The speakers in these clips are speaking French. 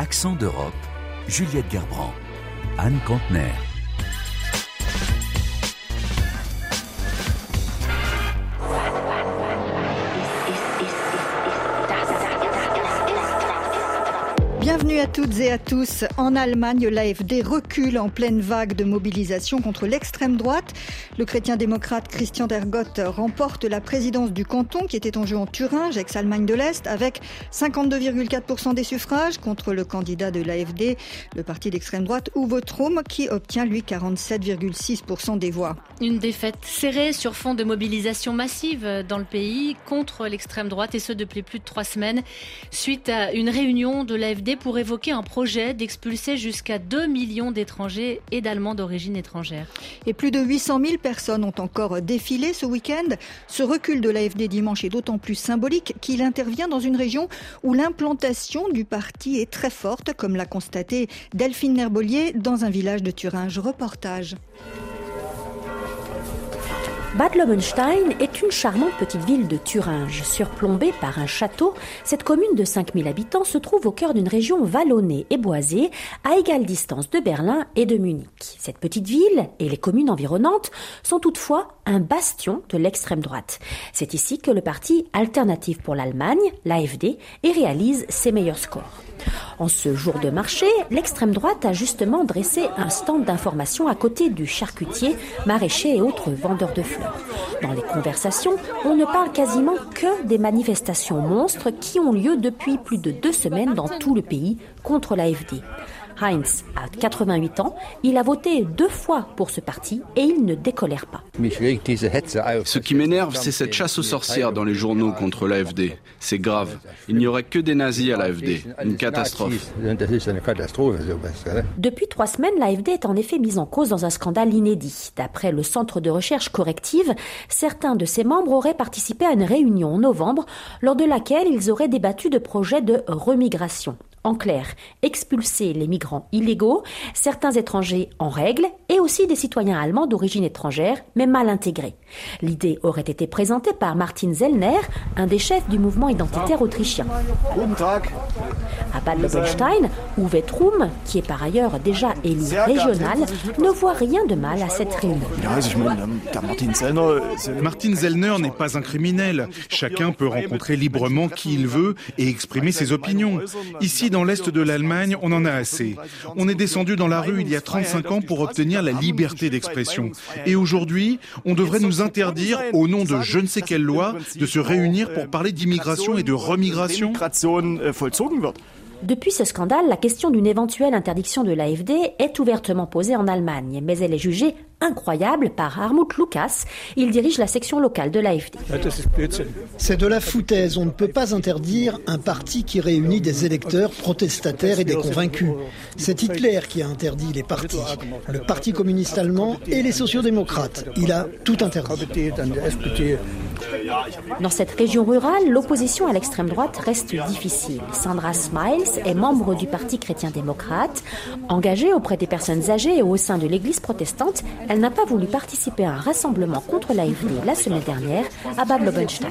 Accent d'Europe, Juliette Gerbrand, Anne Contener. Bienvenue à toutes et à tous. En Allemagne, l'AFD recule en pleine vague de mobilisation contre l'extrême droite. Le chrétien-démocrate Christian Dergotte remporte la présidence du canton qui était en jeu en Thuringe, ex-Allemagne de l'Est, avec 52,4% des suffrages contre le candidat de l'AFD, le parti d'extrême droite Uwe Trum, qui obtient lui 47,6% des voix. Une défaite serrée sur fond de mobilisation massive dans le pays contre l'extrême droite et ce depuis plus de trois semaines suite à une réunion de l'AFD pour évoquer un projet d'expulser jusqu'à 2 millions d'étrangers et d'Allemands d'origine étrangère. Et plus de 800 000 personnes ont encore défilé ce week-end. Ce recul de l'AFD dimanche est d'autant plus symbolique qu'il intervient dans une région où l'implantation du parti est très forte, comme l'a constaté Delphine Nerbolier dans un village de Thuringe. Reportage. Bad Lobenstein est une charmante petite ville de Thuringe. Surplombée par un château, cette commune de 5000 habitants se trouve au cœur d'une région vallonnée et boisée, à égale distance de Berlin et de Munich. Cette petite ville et les communes environnantes sont toutefois un bastion de l'extrême droite. C'est ici que le parti Alternative pour l'Allemagne, l'AFD, réalise ses meilleurs scores. En ce jour de marché, l'extrême droite a justement dressé un stand d'information à côté du charcutier, maraîcher et autres vendeurs de fleurs. Dans les conversations, on ne parle quasiment que des manifestations monstres qui ont lieu depuis plus de deux semaines dans tout le pays contre l'AFD. Heinz a 88 ans, il a voté deux fois pour ce parti et il ne décolère pas. Ce qui m'énerve, c'est cette chasse aux sorcières dans les journaux contre l'AFD. C'est grave. Il n'y aurait que des nazis à l'AFD. Une catastrophe. Depuis trois semaines, l'AFD est en effet mise en cause dans un scandale inédit. D'après le Centre de recherche corrective, certains de ses membres auraient participé à une réunion en novembre lors de laquelle ils auraient débattu de projets de remigration. En clair, expulser les migrants illégaux, certains étrangers en règle et aussi des citoyens allemands d'origine étrangère mais mal intégrés. L'idée aurait été présentée par Martin Zellner, un des chefs du mouvement identitaire autrichien. À Bad Lobenstein, Uwe Trum, qui est par ailleurs déjà élu régional, ne voit rien de mal à cette réunion. Martin Zellner n'est pas un criminel. Chacun peut rencontrer librement qui il veut et exprimer ses opinions. Ici, dans l'Est de l'Allemagne, on en a assez. On est descendu dans la rue il y a 35 ans pour obtenir la liberté d'expression. Et aujourd'hui, on devrait nous interdire, au nom de je ne sais quelle loi, de se réunir pour parler d'immigration et de remigration depuis ce scandale, la question d'une éventuelle interdiction de l'AFD est ouvertement posée en Allemagne, mais elle est jugée incroyable par Harmut Lucas. Il dirige la section locale de l'AFD. C'est de la foutaise. On ne peut pas interdire un parti qui réunit des électeurs protestataires et des convaincus. C'est Hitler qui a interdit les partis, le Parti communiste allemand et les sociodémocrates. Il a tout interdit. Dans cette région rurale, l'opposition à l'extrême droite reste difficile. Sandra Smiles est membre du Parti chrétien-démocrate. Engagée auprès des personnes âgées et au sein de l'Église protestante, elle n'a pas voulu participer à un rassemblement contre l'AFD la semaine dernière à Bad Lobenstein.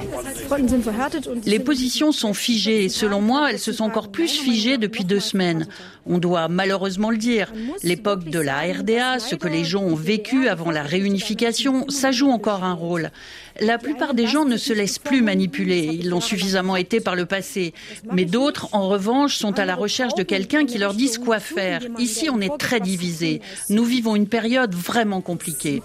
Les positions sont figées et selon moi, elles se sont encore plus figées depuis deux semaines. On doit malheureusement le dire. L'époque de la RDA, ce que les gens ont vécu avant la réunification, ça joue encore un rôle. La plupart des gens ne se laissent plus manipuler. Ils l'ont suffisamment été par le passé. Mais d'autres, en revanche, sont à la recherche de quelqu'un qui leur dise quoi faire. Ici, on est très divisés. Nous vivons une période vraiment compliquée.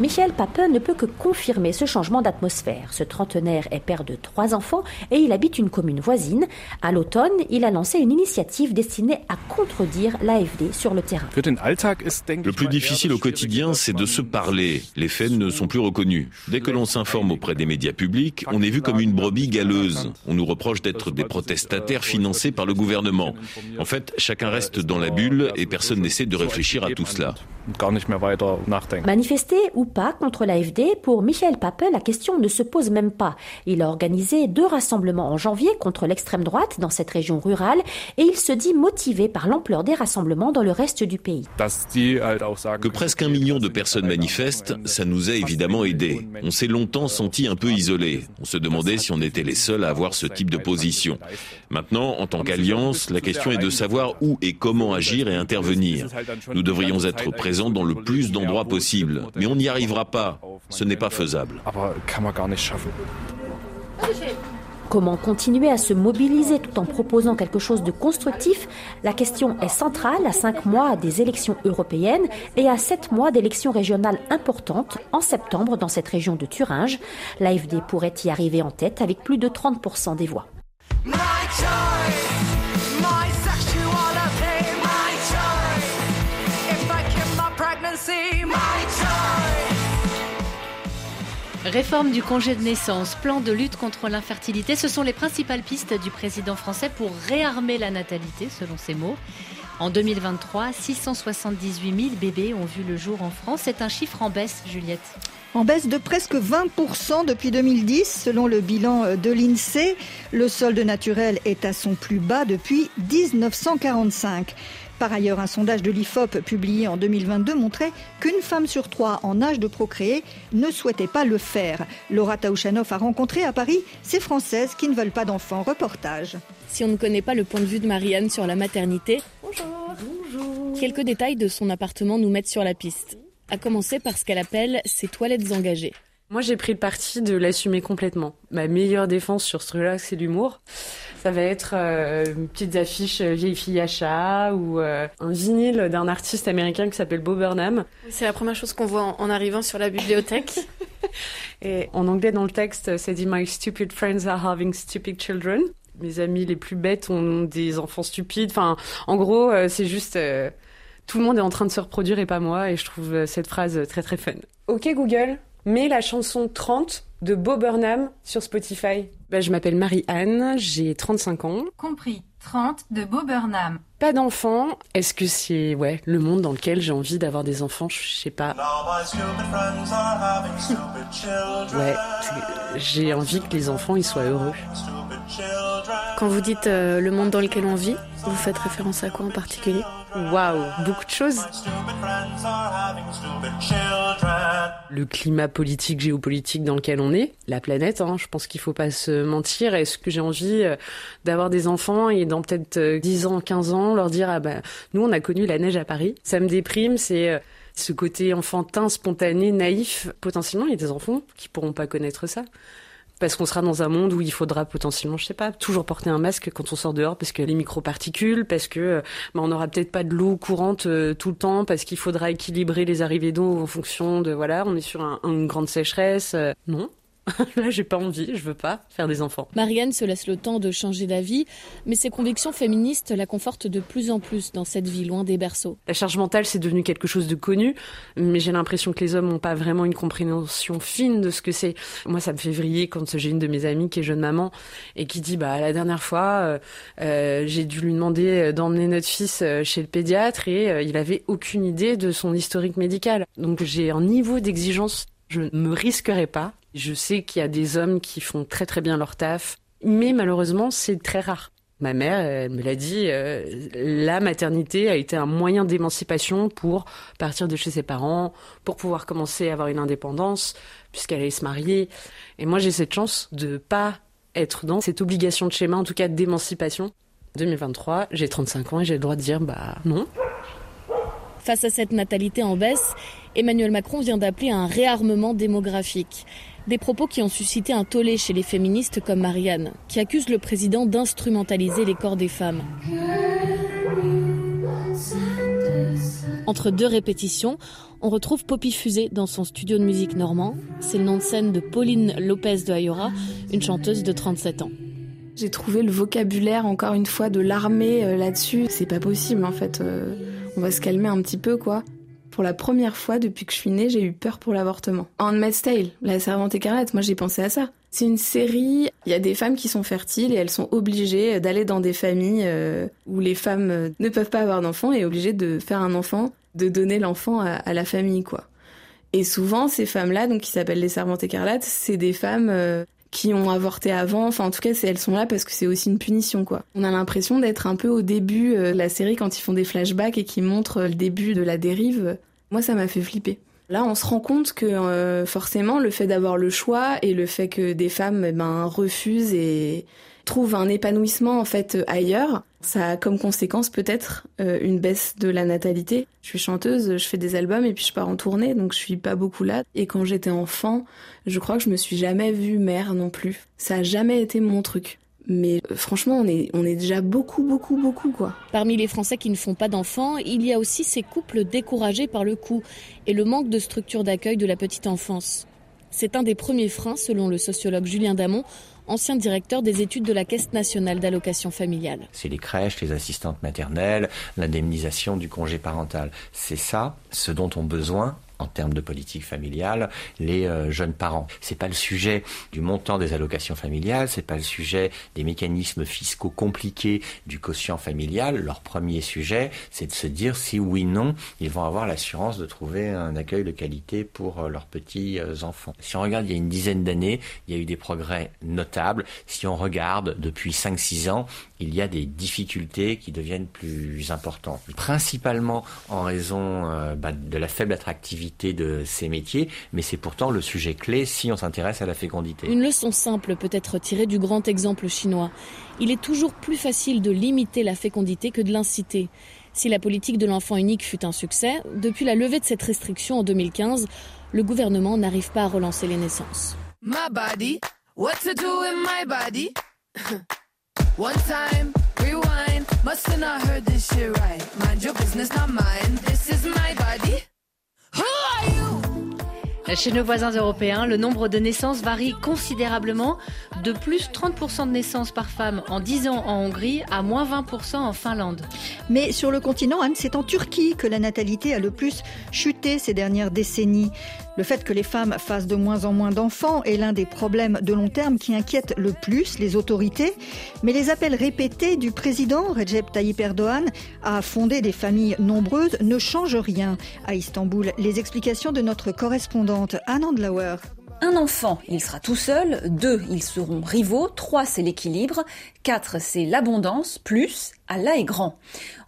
Michael Pape ne peut que confirmer ce changement d'atmosphère. Ce trentenaire est père de trois enfants et il habite une commune voisine. À l'automne, il a lancé une initiative destinée à contredire l'AFD sur le terrain. Le plus difficile au quotidien, c'est de se parler. Les faits ne sont plus reconnus. Dès que l'on s'informe auprès des médias publics, on est vu comme une brebis galeuse. On nous reproche d'être des protestataires financés par le gouvernement. En fait, chacun reste dans la bulle et personne n'essaie de réfléchir à tout cela. Manifester ou pas contre l'AFD, pour Michael Pape, la question ne se pose même pas. Il a organisé deux rassemblements en janvier contre l'extrême droite dans cette région rurale et il se dit motivé par l'ampleur des rassemblements dans le reste du pays. Que presque un million de personnes manifestent, ça nous a évidemment aidés. On s'est longtemps senti un peu isolés. On se demandait si on était les seuls à avoir ce type de position. Maintenant, en tant qu'alliance, la question est de savoir où et comment agir et intervenir. Nous devrions être présents dans le plus d'endroits possible, mais on n'y arrivera pas. Ce n'est pas faisable. Comment continuer à se mobiliser tout en proposant quelque chose de constructif? La question est centrale à cinq mois des élections européennes et à sept mois d'élections régionales importantes en septembre dans cette région de Thuringe. L'AFD pourrait y arriver en tête avec plus de 30% des voix. Réforme du congé de naissance, plan de lutte contre l'infertilité, ce sont les principales pistes du président français pour réarmer la natalité, selon ses mots. En 2023, 678 000 bébés ont vu le jour en France. C'est un chiffre en baisse, Juliette. En baisse de presque 20% depuis 2010, selon le bilan de l'INSEE. Le solde naturel est à son plus bas depuis 1945. Par ailleurs, un sondage de l'IFOP publié en 2022 montrait qu'une femme sur trois en âge de procréer ne souhaitait pas le faire. Laura Taouchanoff a rencontré à Paris ces Françaises qui ne veulent pas d'enfants. Reportage. Si on ne connaît pas le point de vue de Marianne sur la maternité, Bonjour. Bonjour. quelques détails de son appartement nous mettent sur la piste. À commencer par ce qu'elle appelle ses toilettes engagées. Moi, j'ai pris le parti de l'assumer complètement. Ma meilleure défense sur ce truc-là, c'est l'humour. Ça va être euh, une petite affiche euh, vieille fille à chat ou euh, un vinyle d'un artiste américain qui s'appelle Bob Burnham. C'est la première chose qu'on voit en, en arrivant sur la bibliothèque. Et en anglais, dans le texte, c'est dit My stupid friends are having stupid children. Mes amis les plus bêtes ont des enfants stupides. Enfin, en gros, c'est juste euh, tout le monde est en train de se reproduire et pas moi. Et je trouve cette phrase très très fun. Ok Google, mets la chanson 30 de Bob Burnham sur Spotify. Bah, je m'appelle Marie-Anne, j'ai 35 ans. Compris. 30 de Bob Burnham. Pas d'enfants. Est-ce que c'est ouais le monde dans lequel j'ai envie d'avoir des enfants? Je sais pas. Ouais, j'ai envie que les enfants ils soient heureux. Quand vous dites euh, le monde dans lequel on vit, vous faites référence à quoi en particulier? Waouh, beaucoup de choses. Le climat politique, géopolitique dans lequel on est, la planète, hein, je pense qu'il faut pas se mentir. Est-ce que j'ai envie euh, d'avoir des enfants et dans peut-être euh, 10 ans, 15 ans, leur dire ah bah nous on a connu la neige à Paris. Ça me déprime, c'est euh, ce côté enfantin, spontané, naïf. Potentiellement, il y a des enfants qui pourront pas connaître ça. Parce qu'on sera dans un monde où il faudra potentiellement, je sais pas, toujours porter un masque quand on sort dehors parce que les microparticules, parce que euh, bah, on n'aura peut-être pas de l'eau courante euh, tout le temps, parce qu'il faudra équilibrer les arrivées d'eau en fonction de voilà, on est sur un- une grande sécheresse. euh, non, là j'ai pas envie, je veux pas faire des enfants. Marianne se laisse le temps de changer d'avis, mais ses convictions féministes la confortent de plus en plus dans cette vie loin des berceaux. La charge mentale, c'est devenu quelque chose de connu, mais j'ai l'impression que les hommes n'ont pas vraiment une compréhension fine de ce que c'est. Moi, ça me fait vriller quand j'ai une de mes amies qui est jeune maman et qui dit, bah, la dernière fois, euh, euh, j'ai dû lui demander d'emmener notre fils euh, chez le pédiatre et euh, il avait aucune idée de son historique médical. Donc, j'ai un niveau d'exigence, je ne me risquerai pas. Je sais qu'il y a des hommes qui font très très bien leur taf, mais malheureusement, c'est très rare. Ma mère, elle me l'a dit, euh, la maternité a été un moyen d'émancipation pour partir de chez ses parents, pour pouvoir commencer à avoir une indépendance, puisqu'elle allait se marier. Et moi, j'ai cette chance de pas être dans cette obligation de schéma, en tout cas d'émancipation. 2023, j'ai 35 ans et j'ai le droit de dire, bah non. Face à cette natalité en baisse, Emmanuel Macron vient d'appeler un réarmement démographique. Des propos qui ont suscité un tollé chez les féministes comme Marianne, qui accuse le président d'instrumentaliser les corps des femmes. Entre deux répétitions, on retrouve Poppy Fusée dans son studio de musique normand. C'est le nom de scène de Pauline Lopez de Ayora, une chanteuse de 37 ans. J'ai trouvé le vocabulaire, encore une fois, de l'armée euh, là-dessus. C'est pas possible, en fait. On va se calmer un petit peu, quoi. Pour la première fois depuis que je suis née, j'ai eu peur pour l'avortement. Handmaid's Tale, la servante écarlate, moi j'ai pensé à ça. C'est une série, il y a des femmes qui sont fertiles et elles sont obligées d'aller dans des familles euh, où les femmes euh, ne peuvent pas avoir d'enfants et obligées de faire un enfant, de donner l'enfant à, à la famille, quoi. Et souvent, ces femmes-là, donc qui s'appellent les servantes écarlates, c'est des femmes euh, qui ont avorté avant. Enfin, en tout cas, elles sont là parce que c'est aussi une punition, quoi. On a l'impression d'être un peu au début euh, de la série quand ils font des flashbacks et qui montrent le début de la dérive. Moi, ça m'a fait flipper. Là, on se rend compte que euh, forcément, le fait d'avoir le choix et le fait que des femmes eh ben, refusent et trouvent un épanouissement en fait ailleurs, ça a comme conséquence peut-être euh, une baisse de la natalité. Je suis chanteuse, je fais des albums et puis je pars en tournée, donc je suis pas beaucoup là. Et quand j'étais enfant, je crois que je me suis jamais vue mère non plus. Ça a jamais été mon truc. Mais euh, franchement, on est, on est déjà beaucoup, beaucoup, beaucoup, quoi. Parmi les Français qui ne font pas d'enfants, il y a aussi ces couples découragés par le coût et le manque de structure d'accueil de la petite enfance. C'est un des premiers freins, selon le sociologue Julien Damon, ancien directeur des études de la Caisse nationale d'allocation familiale. C'est les crèches, les assistantes maternelles, l'indemnisation du congé parental. C'est ça ce dont ont besoin en termes de politique familiale les euh, jeunes parents. C'est pas le sujet du montant des allocations familiales, c'est pas le sujet des mécanismes fiscaux compliqués du quotient familial. Leur premier sujet, c'est de se dire si oui non, ils vont avoir l'assurance de trouver un accueil de qualité pour euh, leurs petits euh, enfants. Si on regarde il y a une dizaine d'années, il y a eu des progrès notables. Si on regarde depuis 5-6 ans, il y a des difficultés qui deviennent plus importantes, principalement en raison bah, de la faible attractivité de ces métiers, mais c'est pourtant le sujet clé si on s'intéresse à la fécondité. Une leçon simple peut être tirée du grand exemple chinois. Il est toujours plus facile de limiter la fécondité que de l'inciter. Si la politique de l'enfant unique fut un succès, depuis la levée de cette restriction en 2015, le gouvernement n'arrive pas à relancer les naissances. My body, what to do in my body? One time, rewind, must have not heard this shit right. Mind your business, not mine. This is my body. Chez nos voisins européens, le nombre de naissances varie considérablement, de plus 30% de naissances par femme en 10 ans en Hongrie à moins 20% en Finlande. Mais sur le continent, Anne, c'est en Turquie que la natalité a le plus chuté ces dernières décennies. Le fait que les femmes fassent de moins en moins d'enfants est l'un des problèmes de long terme qui inquiètent le plus les autorités. Mais les appels répétés du président Recep Tayyip Erdogan à fonder des familles nombreuses ne changent rien. À Istanbul, les explications de notre correspondante Anne Andlauer. Un enfant, il sera tout seul. Deux, ils seront rivaux. Trois, c'est l'équilibre. Quatre, c'est l'abondance. Plus, Allah est grand.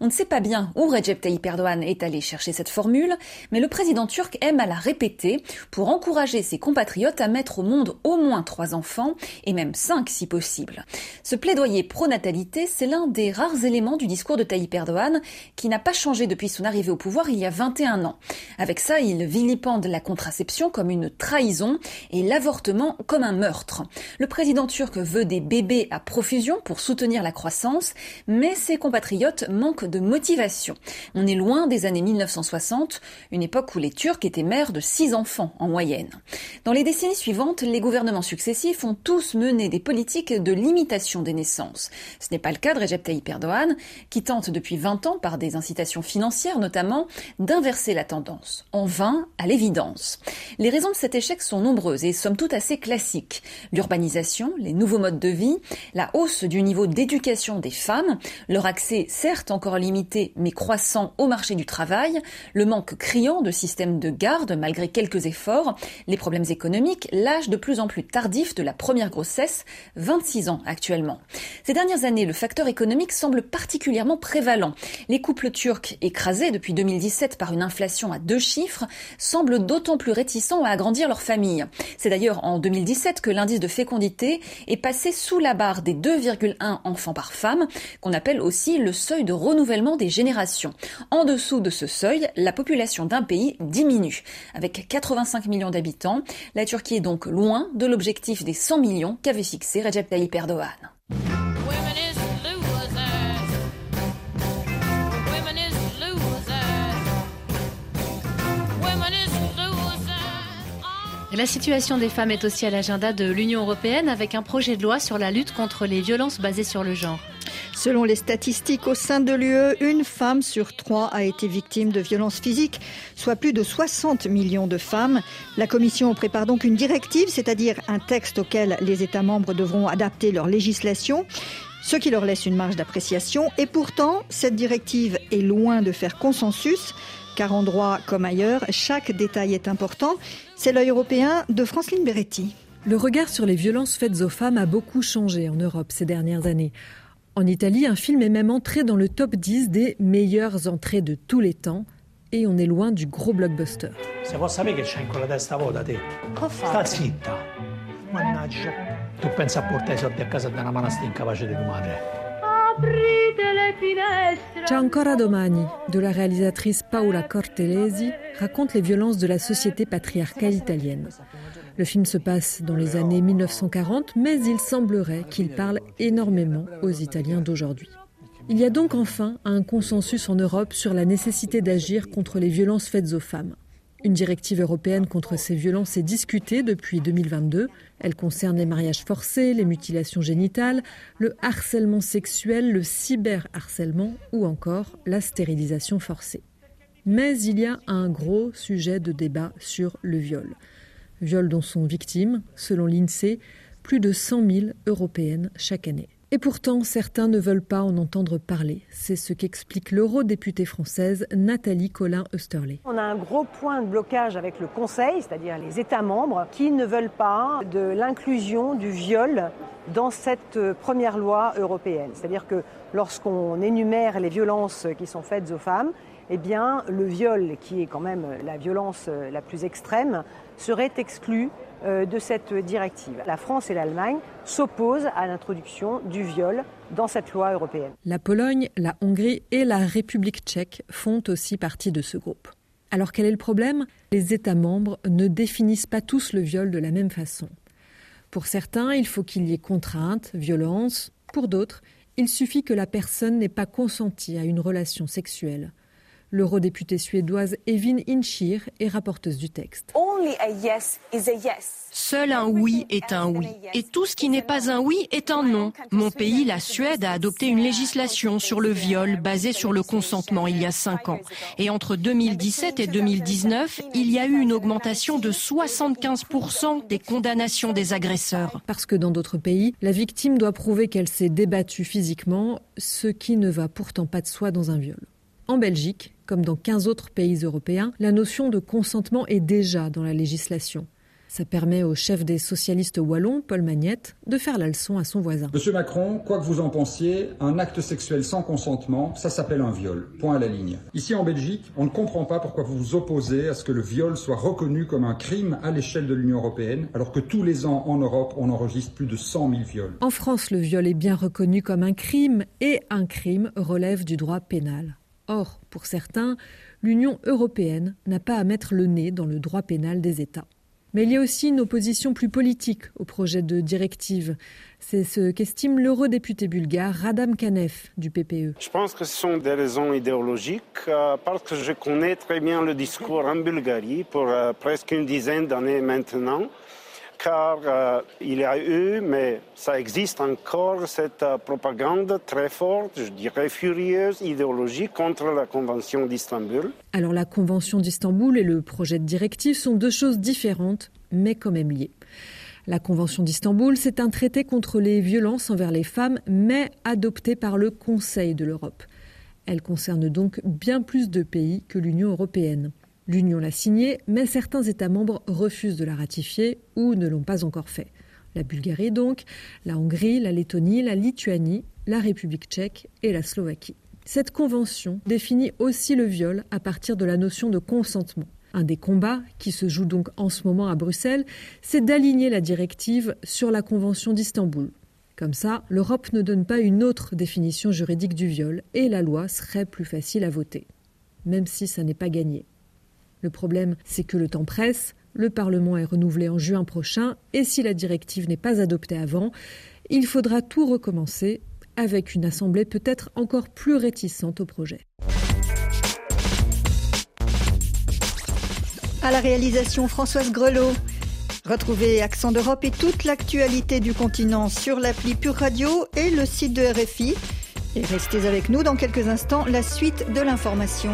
On ne sait pas bien où Recep Tayyip Erdogan est allé chercher cette formule, mais le président turc aime à la répéter pour encourager ses compatriotes à mettre au monde au moins trois enfants, et même cinq si possible. Ce plaidoyer pro-natalité, c'est l'un des rares éléments du discours de Tayyip Erdogan qui n'a pas changé depuis son arrivée au pouvoir il y a 21 ans. Avec ça, il vilipende la contraception comme une trahison et l'avortement comme un meurtre. Le président turc veut des bébés à profusion pour soutenir la croissance, mais c'est compatriotes manquent de motivation. On est loin des années 1960, une époque où les Turcs étaient mères de six enfants en moyenne. Dans les décennies suivantes, les gouvernements successifs ont tous mené des politiques de limitation des naissances. Ce n'est pas le cas de Recep Tayyip Erdogan, qui tente depuis 20 ans, par des incitations financières notamment, d'inverser la tendance. En vain, à l'évidence. Les raisons de cet échec sont nombreuses et somme toute assez classiques. L'urbanisation, les nouveaux modes de vie, la hausse du niveau d'éducation des femmes, leur accès certes encore limité mais croissant au marché du travail, le manque criant de systèmes de garde malgré quelques efforts, les problèmes économiques, l'âge de plus en plus tardif de la première grossesse, 26 ans actuellement. Ces dernières années, le facteur économique semble particulièrement prévalent. Les couples turcs, écrasés depuis 2017 par une inflation à deux chiffres, semblent d'autant plus réticents à agrandir leur famille. C'est d'ailleurs en 2017 que l'indice de fécondité est passé sous la barre des 2,1 enfants par femme, qu'on appelle aussi le seuil de renouvellement des générations. En dessous de ce seuil, la population d'un pays diminue. Avec 85 millions d'habitants, la Turquie est donc loin de l'objectif des 100 millions qu'avait fixé Recep Tayyip Erdogan. La situation des femmes est aussi à l'agenda de l'Union européenne avec un projet de loi sur la lutte contre les violences basées sur le genre. Selon les statistiques au sein de l'UE, une femme sur trois a été victime de violences physiques, soit plus de 60 millions de femmes. La Commission prépare donc une directive, c'est-à-dire un texte auquel les États membres devront adapter leur législation ce qui leur laisse une marge d'appréciation. Et pourtant, cette directive est loin de faire consensus. Car en droit comme ailleurs, chaque détail est important. C'est l'œil européen de Franceline Beretti. Le regard sur les violences faites aux femmes a beaucoup changé en Europe ces dernières années. En Italie, un film est même entré dans le top 10 des meilleures entrées de tous les temps. Et on est loin du gros blockbuster. Se può sapere che c'hai in quella testa vuota te? Sta zitta. Mannaggia. Tu pensi a portare i soldi a casa da una manastia incapace di tua madre? C'è ancora domani, de la réalisatrice Paola Cortelesi, raconte les violences de la société patriarcale italienne. Le film se passe dans les années 1940, mais il semblerait qu'il parle énormément aux Italiens d'aujourd'hui. Il y a donc enfin un consensus en Europe sur la nécessité d'agir contre les violences faites aux femmes. Une directive européenne contre ces violences est discutée depuis 2022. Elle concerne les mariages forcés, les mutilations génitales, le harcèlement sexuel, le cyberharcèlement ou encore la stérilisation forcée. Mais il y a un gros sujet de débat sur le viol. Viol dont sont victimes, selon l'INSEE, plus de 100 000 européennes chaque année. Et pourtant, certains ne veulent pas en entendre parler. C'est ce qu'explique l'eurodéputée française Nathalie Colin-Österley. On a un gros point de blocage avec le Conseil, c'est-à-dire les États membres, qui ne veulent pas de l'inclusion du viol dans cette première loi européenne. C'est-à-dire que lorsqu'on énumère les violences qui sont faites aux femmes, eh bien, le viol, qui est quand même la violence la plus extrême, serait exclu euh, de cette directive. La France et l'Allemagne s'opposent à l'introduction du viol dans cette loi européenne. La Pologne, la Hongrie et la République tchèque font aussi partie de ce groupe. Alors quel est le problème? Les États membres ne définissent pas tous le viol de la même façon. Pour certains, il faut qu'il y ait contrainte, violence. Pour d'autres, il suffit que la personne n'ait pas consenti à une relation sexuelle. L'eurodéputée suédoise Evin Inchir est rapporteuse du texte. Seul un oui est un oui. Et tout ce qui n'est pas un oui est un non. Mon pays, la Suède, a adopté une législation sur le viol basée sur le consentement il y a cinq ans. Et entre 2017 et 2019, il y a eu une augmentation de 75% des condamnations des agresseurs. Parce que dans d'autres pays, la victime doit prouver qu'elle s'est débattue physiquement, ce qui ne va pourtant pas de soi dans un viol. En Belgique, comme dans 15 autres pays européens, la notion de consentement est déjà dans la législation. Ça permet au chef des socialistes wallons, Paul Magnette, de faire la leçon à son voisin. Monsieur Macron, quoi que vous en pensiez, un acte sexuel sans consentement, ça s'appelle un viol. Point à la ligne. Ici en Belgique, on ne comprend pas pourquoi vous vous opposez à ce que le viol soit reconnu comme un crime à l'échelle de l'Union européenne, alors que tous les ans en Europe, on enregistre plus de 100 000 viols. En France, le viol est bien reconnu comme un crime et un crime relève du droit pénal. Or, pour certains, l'Union européenne n'a pas à mettre le nez dans le droit pénal des États. Mais il y a aussi une opposition plus politique au projet de directive. C'est ce qu'estime l'eurodéputé bulgare Radam Kanev du PPE. Je pense que ce sont des raisons idéologiques euh, parce que je connais très bien le discours en Bulgarie pour euh, presque une dizaine d'années maintenant car euh, il y a eu, mais ça existe encore, cette euh, propagande très forte, je dirais furieuse, idéologique contre la Convention d'Istanbul. Alors la Convention d'Istanbul et le projet de directive sont deux choses différentes, mais quand même liées. La Convention d'Istanbul, c'est un traité contre les violences envers les femmes, mais adopté par le Conseil de l'Europe. Elle concerne donc bien plus de pays que l'Union européenne. L'Union l'a signée, mais certains États membres refusent de la ratifier ou ne l'ont pas encore fait. La Bulgarie donc, la Hongrie, la Lettonie, la Lituanie, la République tchèque et la Slovaquie. Cette convention définit aussi le viol à partir de la notion de consentement. Un des combats qui se joue donc en ce moment à Bruxelles, c'est d'aligner la directive sur la Convention d'Istanbul. Comme ça, l'Europe ne donne pas une autre définition juridique du viol et la loi serait plus facile à voter. Même si ça n'est pas gagné. Le problème, c'est que le temps presse, le Parlement est renouvelé en juin prochain, et si la directive n'est pas adoptée avant, il faudra tout recommencer avec une assemblée peut-être encore plus réticente au projet. À la réalisation Françoise Grelot. Retrouvez Accent d'Europe et toute l'actualité du continent sur l'appli Pure Radio et le site de RFI. Et restez avec nous dans quelques instants, la suite de l'information.